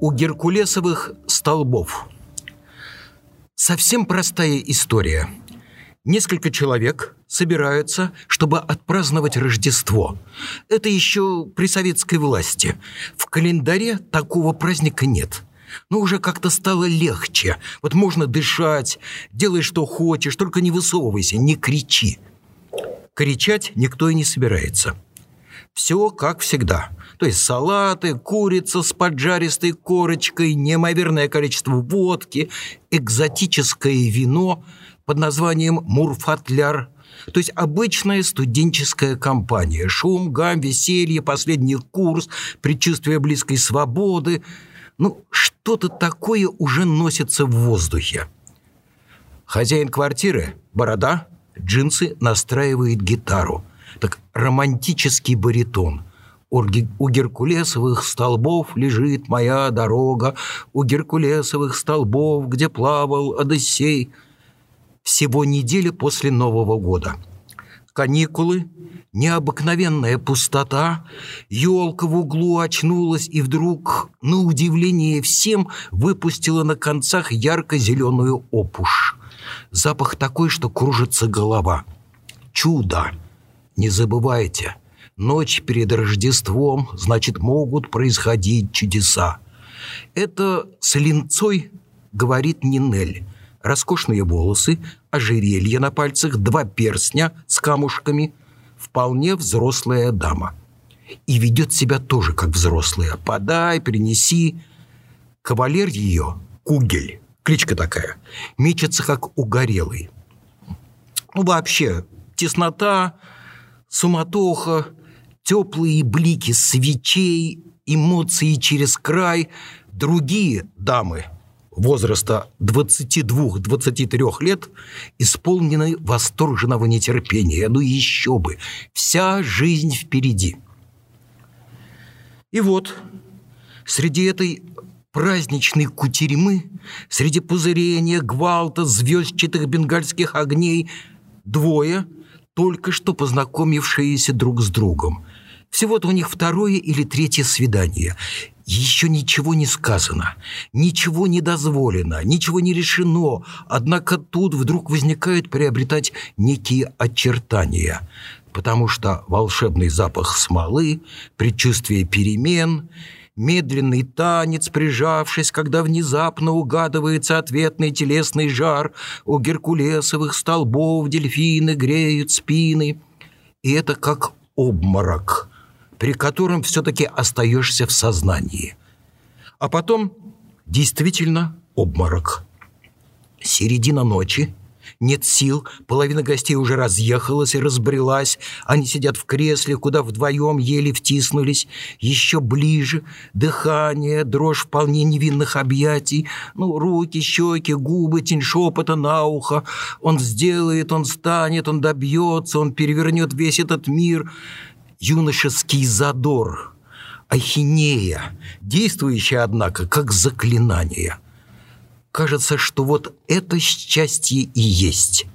У Геркулесовых столбов. Совсем простая история. Несколько человек собираются, чтобы отпраздновать Рождество. Это еще при советской власти. В календаре такого праздника нет. Но уже как-то стало легче. Вот можно дышать, делай, что хочешь, только не высовывайся, не кричи. Кричать никто и не собирается. Все как всегда – то есть салаты, курица с поджаристой корочкой, неимоверное количество водки, экзотическое вино под названием «Мурфатляр», то есть обычная студенческая компания. Шум, гам, веселье, последний курс, предчувствие близкой свободы. Ну, что-то такое уже носится в воздухе. Хозяин квартиры, борода, джинсы, настраивает гитару. Так романтический баритон – у Геркулесовых столбов лежит моя дорога, у Геркулесовых столбов, где плавал Одиссей. Всего неделя после Нового года. Каникулы, необыкновенная пустота, елка в углу очнулась и вдруг, на удивление всем, выпустила на концах ярко-зеленую опушь. Запах такой, что кружится голова. Чудо! Не забывайте – Ночь перед Рождеством, значит, могут происходить чудеса. Это с линцой говорит Нинель. Роскошные волосы, ожерелье на пальцах, два перстня с камушками. Вполне взрослая дама. И ведет себя тоже как взрослая. Подай, принеси. Кавалер ее, Кугель, кличка такая, мечется как угорелый. Ну, вообще, теснота, суматоха, теплые блики свечей, эмоции через край, другие дамы возраста 22-23 лет исполнены восторженного нетерпения. Ну еще бы, вся жизнь впереди. И вот среди этой праздничной кутерьмы, среди пузырения, гвалта, звездчатых бенгальских огней, двое, только что познакомившиеся друг с другом – всего-то у них второе или третье свидание. Еще ничего не сказано, ничего не дозволено, ничего не решено, однако тут вдруг возникает приобретать некие очертания, потому что волшебный запах смолы, предчувствие перемен – медленный танец, прижавшись, когда внезапно угадывается ответный телесный жар, у геркулесовых столбов дельфины греют спины. И это как обморок при котором все-таки остаешься в сознании. А потом действительно обморок. Середина ночи, нет сил, половина гостей уже разъехалась и разбрелась, они сидят в кресле, куда вдвоем еле втиснулись, еще ближе, дыхание, дрожь вполне невинных объятий, ну, руки, щеки, губы, тень шепота на ухо, он сделает, он станет, он добьется, он перевернет весь этот мир — юношеский задор, ахинея, действующая, однако, как заклинание. Кажется, что вот это счастье и есть.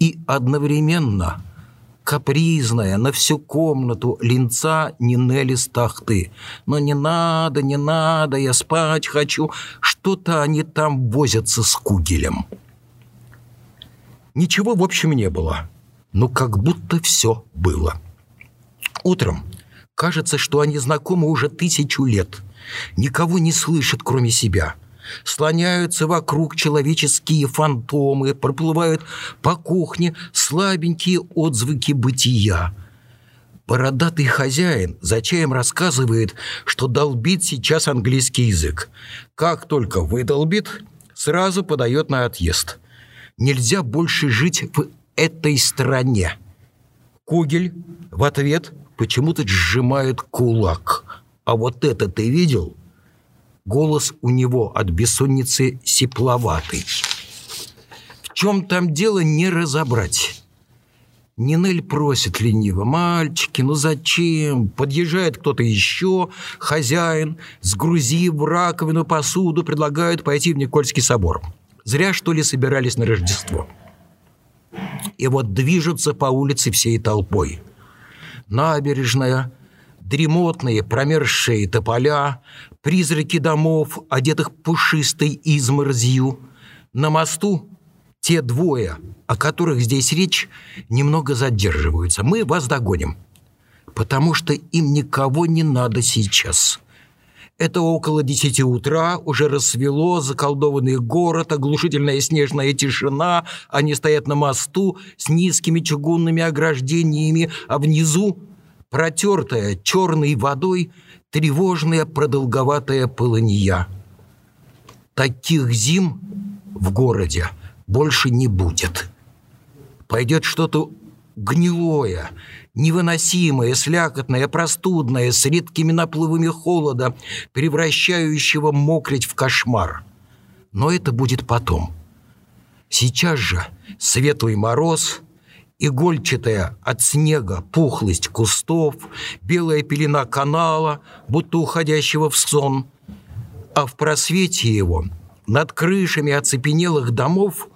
И одновременно капризная на всю комнату линца Нинели Стахты. Но не надо, не надо, я спать хочу. Что-то они там возятся с Кугелем. Ничего, в общем, не было. Но как будто все было. Утром кажется, что они знакомы уже тысячу лет. Никого не слышат, кроме себя. Слоняются вокруг человеческие фантомы, проплывают по кухне слабенькие отзвуки бытия. Бородатый хозяин за чаем рассказывает, что долбит сейчас английский язык. Как только выдолбит, сразу подает на отъезд. Нельзя больше жить в этой стране. Кугель в ответ – почему-то сжимает кулак. А вот это ты видел? Голос у него от бессонницы сепловатый. В чем там дело, не разобрать. Нинель просит лениво, «Мальчики, ну зачем?» Подъезжает кто-то еще, хозяин, сгрузив раковину посуду, предлагают пойти в Никольский собор. Зря, что ли, собирались на Рождество. И вот движутся по улице всей толпой. Набережная, дремотные промерзшие тополя, призраки домов, одетых пушистой изморозью. На мосту те двое, о которых здесь речь, немного задерживаются. Мы вас догоним, потому что им никого не надо сейчас. Это около десяти утра, уже рассвело, заколдованный город, оглушительная снежная тишина. Они стоят на мосту с низкими чугунными ограждениями, а внизу, протертая черной водой, тревожная продолговатая полынья. Таких зим в городе больше не будет. Пойдет что-то гнилое, невыносимое, слякотное, простудное, с редкими наплывами холода, превращающего мокрить в кошмар. Но это будет потом. Сейчас же светлый мороз, игольчатая от снега пухлость кустов, белая пелена канала, будто уходящего в сон, а в просвете его над крышами оцепенелых домов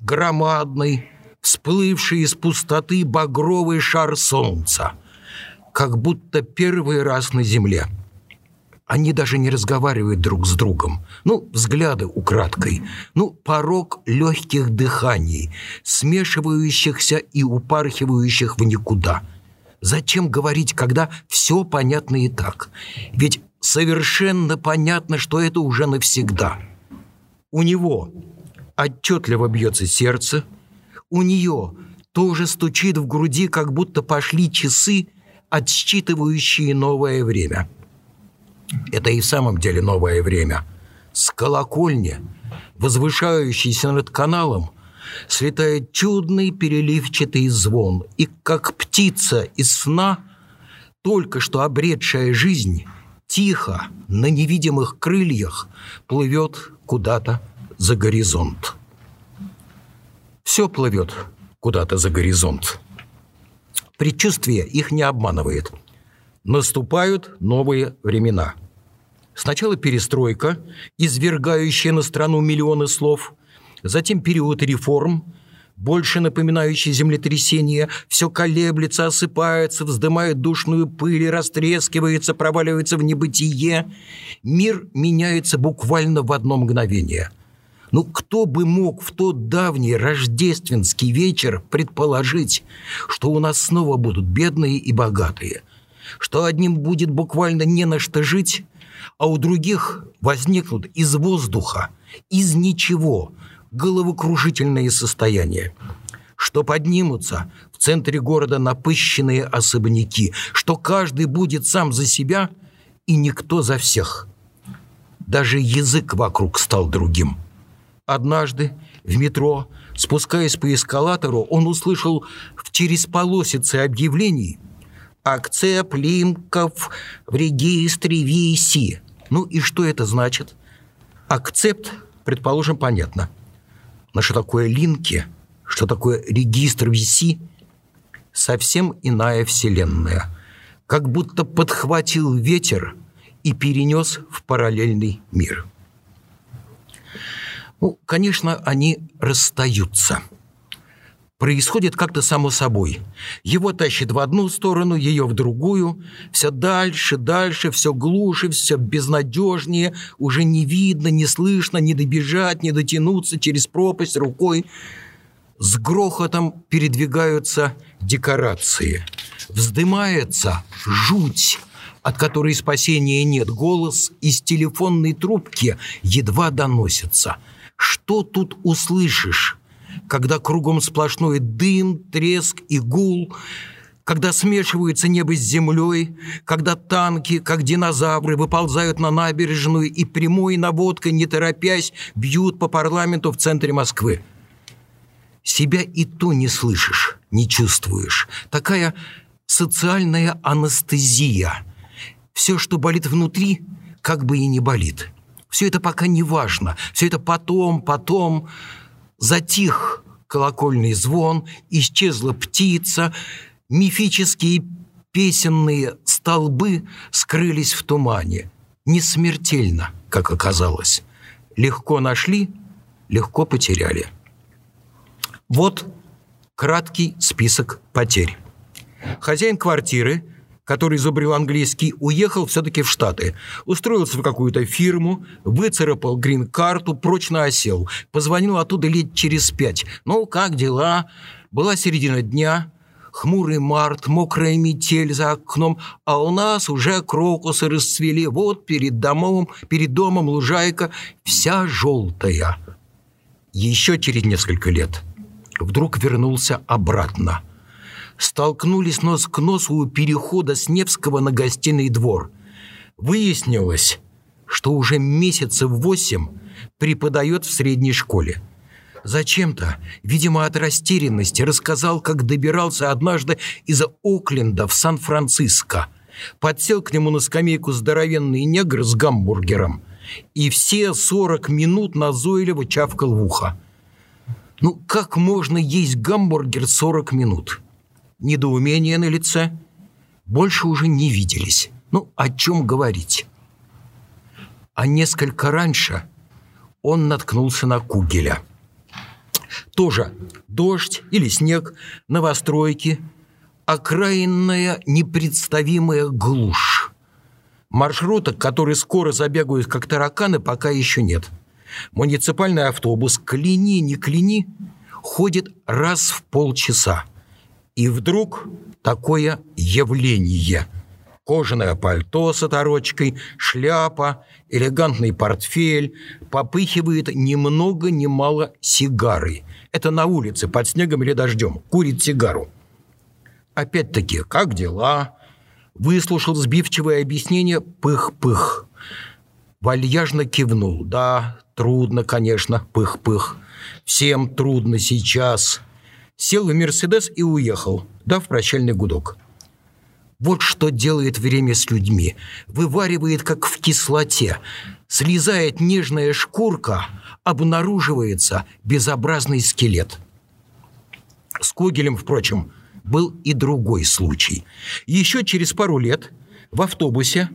громадный, всплывший из пустоты багровый шар солнца, как будто первый раз на земле. Они даже не разговаривают друг с другом. Ну, взгляды украдкой. Ну, порог легких дыханий, смешивающихся и упархивающих в никуда. Зачем говорить, когда все понятно и так? Ведь совершенно понятно, что это уже навсегда. У него отчетливо бьется сердце – у нее тоже стучит в груди, как будто пошли часы, отсчитывающие новое время. Это и в самом деле новое время. С колокольни, возвышающейся над каналом, слетает чудный переливчатый звон, и как птица из сна, только что обретшая жизнь, тихо, на невидимых крыльях, плывет куда-то за горизонт. Все плывет куда-то за горизонт. Предчувствие их не обманывает. Наступают новые времена. Сначала перестройка, извергающая на страну миллионы слов, затем период реформ, больше напоминающий землетрясение, все колеблется, осыпается, вздымает душную пыль, растрескивается, проваливается в небытие. Мир меняется буквально в одно мгновение – ну, кто бы мог в тот давний рождественский вечер предположить, что у нас снова будут бедные и богатые, что одним будет буквально не на что жить, а у других возникнут из воздуха, из ничего головокружительные состояния, что поднимутся в центре города напыщенные особняки, что каждый будет сам за себя и никто за всех. Даже язык вокруг стал другим – Однажды в метро, спускаясь по эскалатору, он услышал в через полосице объявлений «Акцеп линков в регистре VC». Ну и что это значит? Акцепт, предположим, понятно. Но что такое линки, что такое регистр VC – совсем иная вселенная. Как будто подхватил ветер и перенес в параллельный мир. Ну, конечно, они расстаются. Происходит как-то само собой. Его тащит в одну сторону, ее в другую. Все дальше, дальше, все глуше, все безнадежнее. Уже не видно, не слышно, не добежать, не дотянуться через пропасть рукой. С грохотом передвигаются декорации. Вздымается жуть, от которой спасения нет. Голос из телефонной трубки едва доносится – что тут услышишь, когда кругом сплошной дым, треск и гул, когда смешиваются небо с землей, когда танки, как динозавры, выползают на набережную и прямой наводкой, не торопясь, бьют по парламенту в центре Москвы. Себя и то не слышишь, не чувствуешь. Такая социальная анестезия. Все, что болит внутри, как бы и не болит – все это пока не важно. Все это потом, потом. Затих колокольный звон, исчезла птица, мифические песенные столбы скрылись в тумане. Не смертельно, как оказалось. Легко нашли, легко потеряли. Вот Краткий список потерь. Хозяин квартиры, который изобрел английский, уехал все-таки в Штаты. Устроился в какую-то фирму, выцарапал грин-карту, прочно осел. Позвонил оттуда лет через пять. «Ну, как дела?» Была середина дня, хмурый март, мокрая метель за окном, а у нас уже крокусы расцвели. Вот перед домом, перед домом лужайка вся желтая. Еще через несколько лет вдруг вернулся обратно. Столкнулись нос к носу у перехода с Невского на гостиный двор. Выяснилось, что уже месяцев восемь преподает в средней школе. Зачем-то, видимо, от растерянности, рассказал, как добирался однажды из Окленда в Сан-Франциско. Подсел к нему на скамейку здоровенный негр с гамбургером и все сорок минут назойливо чавкал в ухо. Ну, как можно есть гамбургер 40 минут? Недоумение на лице. Больше уже не виделись. Ну, о чем говорить? А несколько раньше он наткнулся на Кугеля. Тоже дождь или снег, новостройки, окраинная непредставимая глушь. Маршруток, которые скоро забегают как тараканы, пока еще нет – Муниципальный автобус, кляни, не кляни, ходит раз в полчаса. И вдруг такое явление. Кожаное пальто с оторочкой, шляпа, элегантный портфель, попыхивает ни много ни мало сигары. Это на улице, под снегом или дождем, курит сигару. Опять-таки, как дела? Выслушал сбивчивое объяснение «пых-пых». Вальяжно кивнул. Да, Трудно, конечно, пых-пых. Всем трудно сейчас. Сел в «Мерседес» и уехал, дав прощальный гудок. Вот что делает время с людьми. Вываривает, как в кислоте. Слезает нежная шкурка, обнаруживается безобразный скелет. С Когелем, впрочем, был и другой случай. Еще через пару лет в автобусе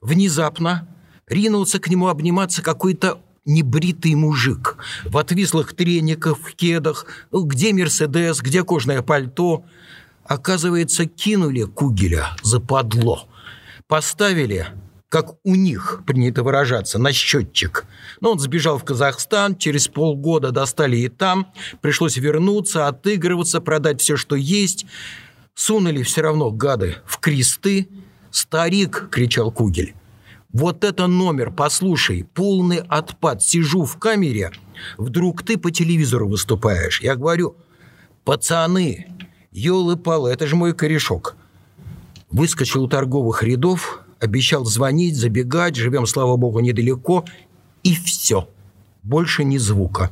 внезапно ринулся к нему обниматься какой-то небритый мужик в отвислых трениках, в кедах, где Мерседес, где кожное пальто. Оказывается, кинули Кугеля за подло. Поставили, как у них принято выражаться, на счетчик. Но он сбежал в Казахстан, через полгода достали и там. Пришлось вернуться, отыгрываться, продать все, что есть. Сунули все равно, гады, в кресты. «Старик!» – кричал Кугель. Вот это номер, послушай, полный отпад. Сижу в камере, вдруг ты по телевизору выступаешь. Я говорю, пацаны, елы-палы, это же мой корешок. Выскочил у торговых рядов, обещал звонить, забегать, живем, слава богу, недалеко, и все. Больше ни звука.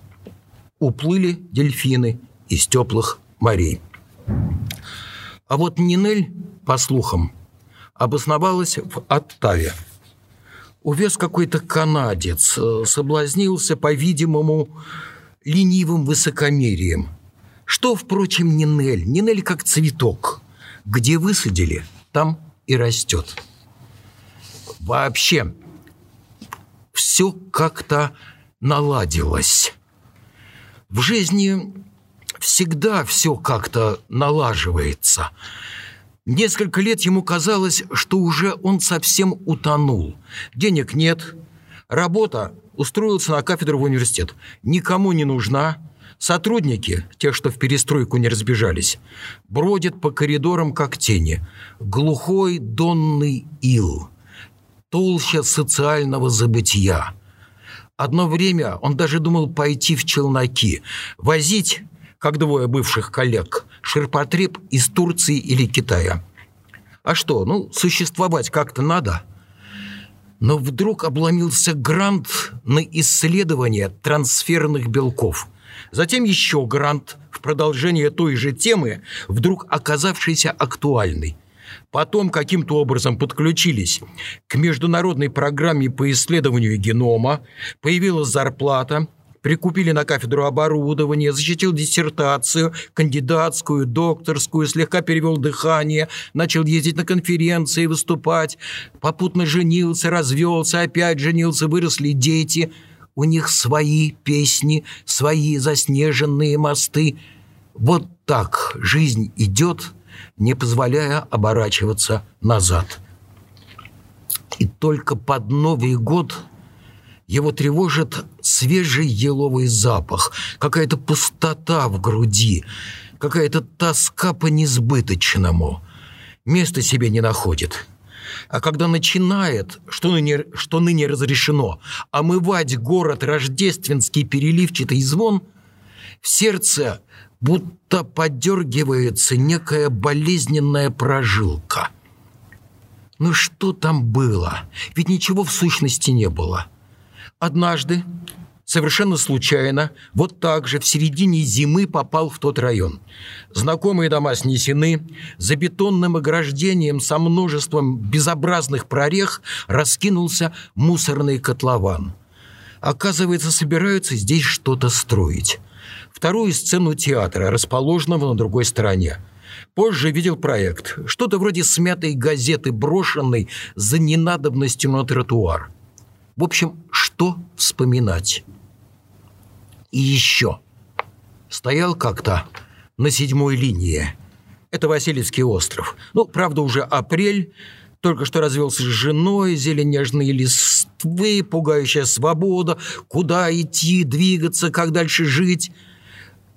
Уплыли дельфины из теплых морей. А вот Нинель, по слухам, обосновалась в Оттаве – увез какой-то канадец, э, соблазнился, по-видимому, ленивым высокомерием. Что, впрочем, Нинель? Нинель как цветок. Где высадили, там и растет. Вообще, все как-то наладилось. В жизни всегда все как-то налаживается – Несколько лет ему казалось, что уже он совсем утонул. Денег нет, работа устроился на кафедру в университет. Никому не нужна. Сотрудники, те, что в перестройку не разбежались, бродят по коридорам, как тени. Глухой донный ил. Толща социального забытия. Одно время он даже думал пойти в челноки, возить как двое бывших коллег, ширпотреб из Турции или Китая. А что, ну, существовать как-то надо. Но вдруг обломился грант на исследование трансферных белков. Затем еще грант в продолжение той же темы, вдруг оказавшийся актуальной. Потом каким-то образом подключились к международной программе по исследованию генома, появилась зарплата, прикупили на кафедру оборудование, защитил диссертацию, кандидатскую, докторскую, слегка перевел дыхание, начал ездить на конференции, выступать, попутно женился, развелся, опять женился, выросли дети. У них свои песни, свои заснеженные мосты. Вот так жизнь идет, не позволяя оборачиваться назад. И только под Новый год его тревожит свежий еловый запах, какая-то пустота в груди, какая-то тоска по несбыточному. Места себе не находит. А когда начинает, что ныне, что ныне разрешено, омывать город рождественский переливчатый звон, в сердце будто подергивается некая болезненная прожилка. Ну что там было? Ведь ничего в сущности не было. Однажды, совершенно случайно, вот так же в середине зимы попал в тот район. Знакомые дома снесены, за бетонным ограждением со множеством безобразных прорех раскинулся мусорный котлован. Оказывается, собираются здесь что-то строить. Вторую сцену театра, расположенного на другой стороне. Позже видел проект. Что-то вроде смятой газеты, брошенной за ненадобностью на тротуар. В общем, что вспоминать? И еще. Стоял как-то на седьмой линии. Это Васильевский остров. Ну, правда, уже апрель, только что развелся с женой, зелень листвы, пугающая свобода, куда идти, двигаться, как дальше жить.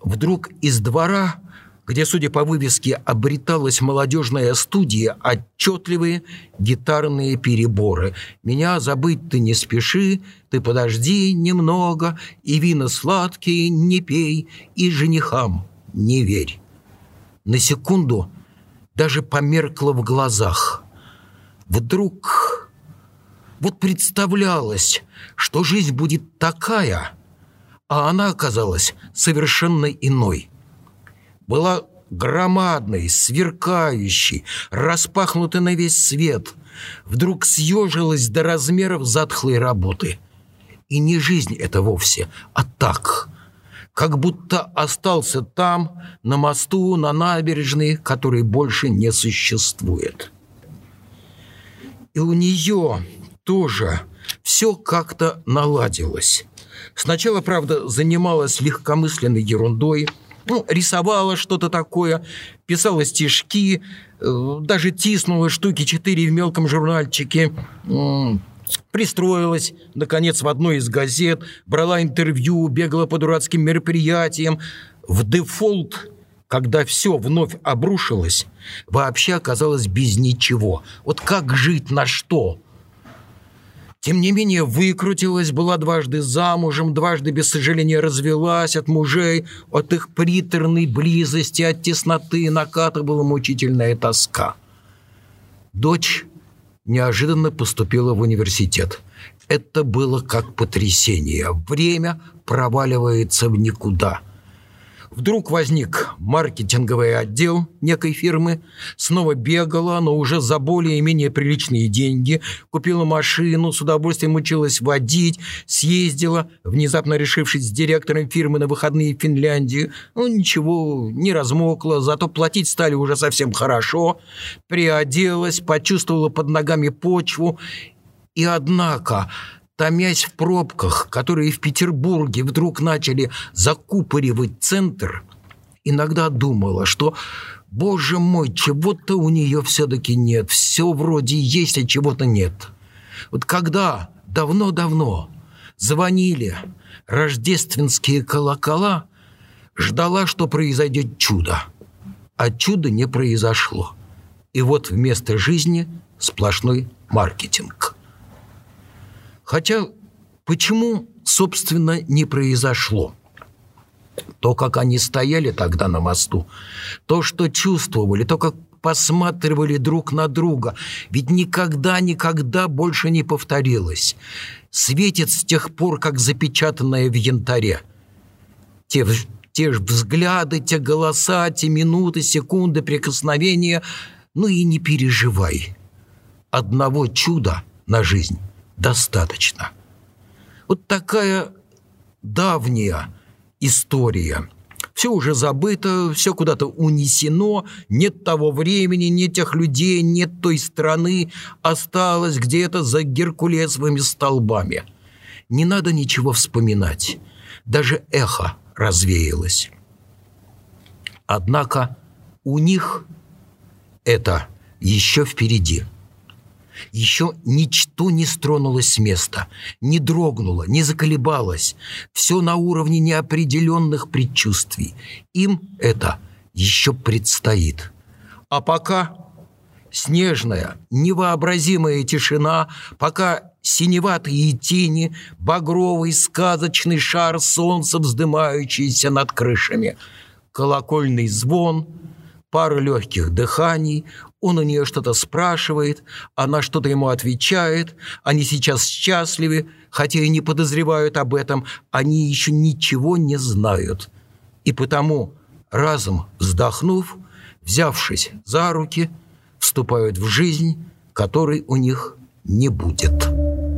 Вдруг из двора где, судя по вывеске, обреталась молодежная студия, отчетливые гитарные переборы. «Меня забыть ты не спеши, ты подожди немного, и вина сладкие не пей, и женихам не верь». На секунду даже померкло в глазах. Вдруг вот представлялось, что жизнь будет такая, а она оказалась совершенно иной – была громадной, сверкающей, распахнутой на весь свет, вдруг съежилась до размеров затхлой работы. И не жизнь это вовсе, а так, как будто остался там, на мосту, на набережной, который больше не существует. И у нее тоже все как-то наладилось. Сначала, правда, занималась легкомысленной ерундой – ну, рисовала что-то такое, писала стишки, э, даже тиснула штуки четыре в мелком журнальчике, пристроилась, наконец, в одной из газет, брала интервью, бегала по дурацким мероприятиям. В дефолт, когда все вновь обрушилось, вообще оказалось без ничего. Вот как жить на что? Тем не менее, выкрутилась, была дважды замужем, дважды, без сожаления, развелась от мужей, от их приторной близости, от тесноты накатывала мучительная тоска. Дочь неожиданно поступила в университет. Это было как потрясение. Время проваливается в никуда – Вдруг возник маркетинговый отдел некой фирмы, снова бегала, но уже за более-менее приличные деньги, купила машину, с удовольствием училась водить, съездила, внезапно решившись с директором фирмы на выходные в Финляндию. Ну, ничего, не размокла, зато платить стали уже совсем хорошо. Приоделась, почувствовала под ногами почву. И однако томясь в пробках, которые в Петербурге вдруг начали закупоривать центр, иногда думала, что, боже мой, чего-то у нее все-таки нет, все вроде есть, а чего-то нет. Вот когда давно-давно звонили рождественские колокола, ждала, что произойдет чудо. А чуда не произошло. И вот вместо жизни сплошной маркетинг. Хотя почему, собственно, не произошло? То, как они стояли тогда на мосту, то, что чувствовали, то, как посматривали друг на друга, ведь никогда-никогда больше не повторилось. Светит с тех пор, как запечатанное в янтаре. Те, те же взгляды, те голоса, те минуты, секунды, прикосновения. Ну и не переживай. Одного чуда на жизнь достаточно. Вот такая давняя история. Все уже забыто, все куда-то унесено, нет того времени, нет тех людей, нет той страны, осталось где-то за геркулесовыми столбами. Не надо ничего вспоминать, даже эхо развеялось. Однако у них это еще впереди. Еще ничто не стронулось с места, не дрогнуло, не заколебалось. Все на уровне неопределенных предчувствий. Им это еще предстоит. А пока снежная, невообразимая тишина, пока синеватые тени, багровый сказочный шар солнца, вздымающийся над крышами, колокольный звон, пара легких дыханий, он у нее что-то спрашивает, она что-то ему отвечает, они сейчас счастливы, хотя и не подозревают об этом, они еще ничего не знают. И потому, разом вздохнув, взявшись за руки, вступают в жизнь, которой у них не будет.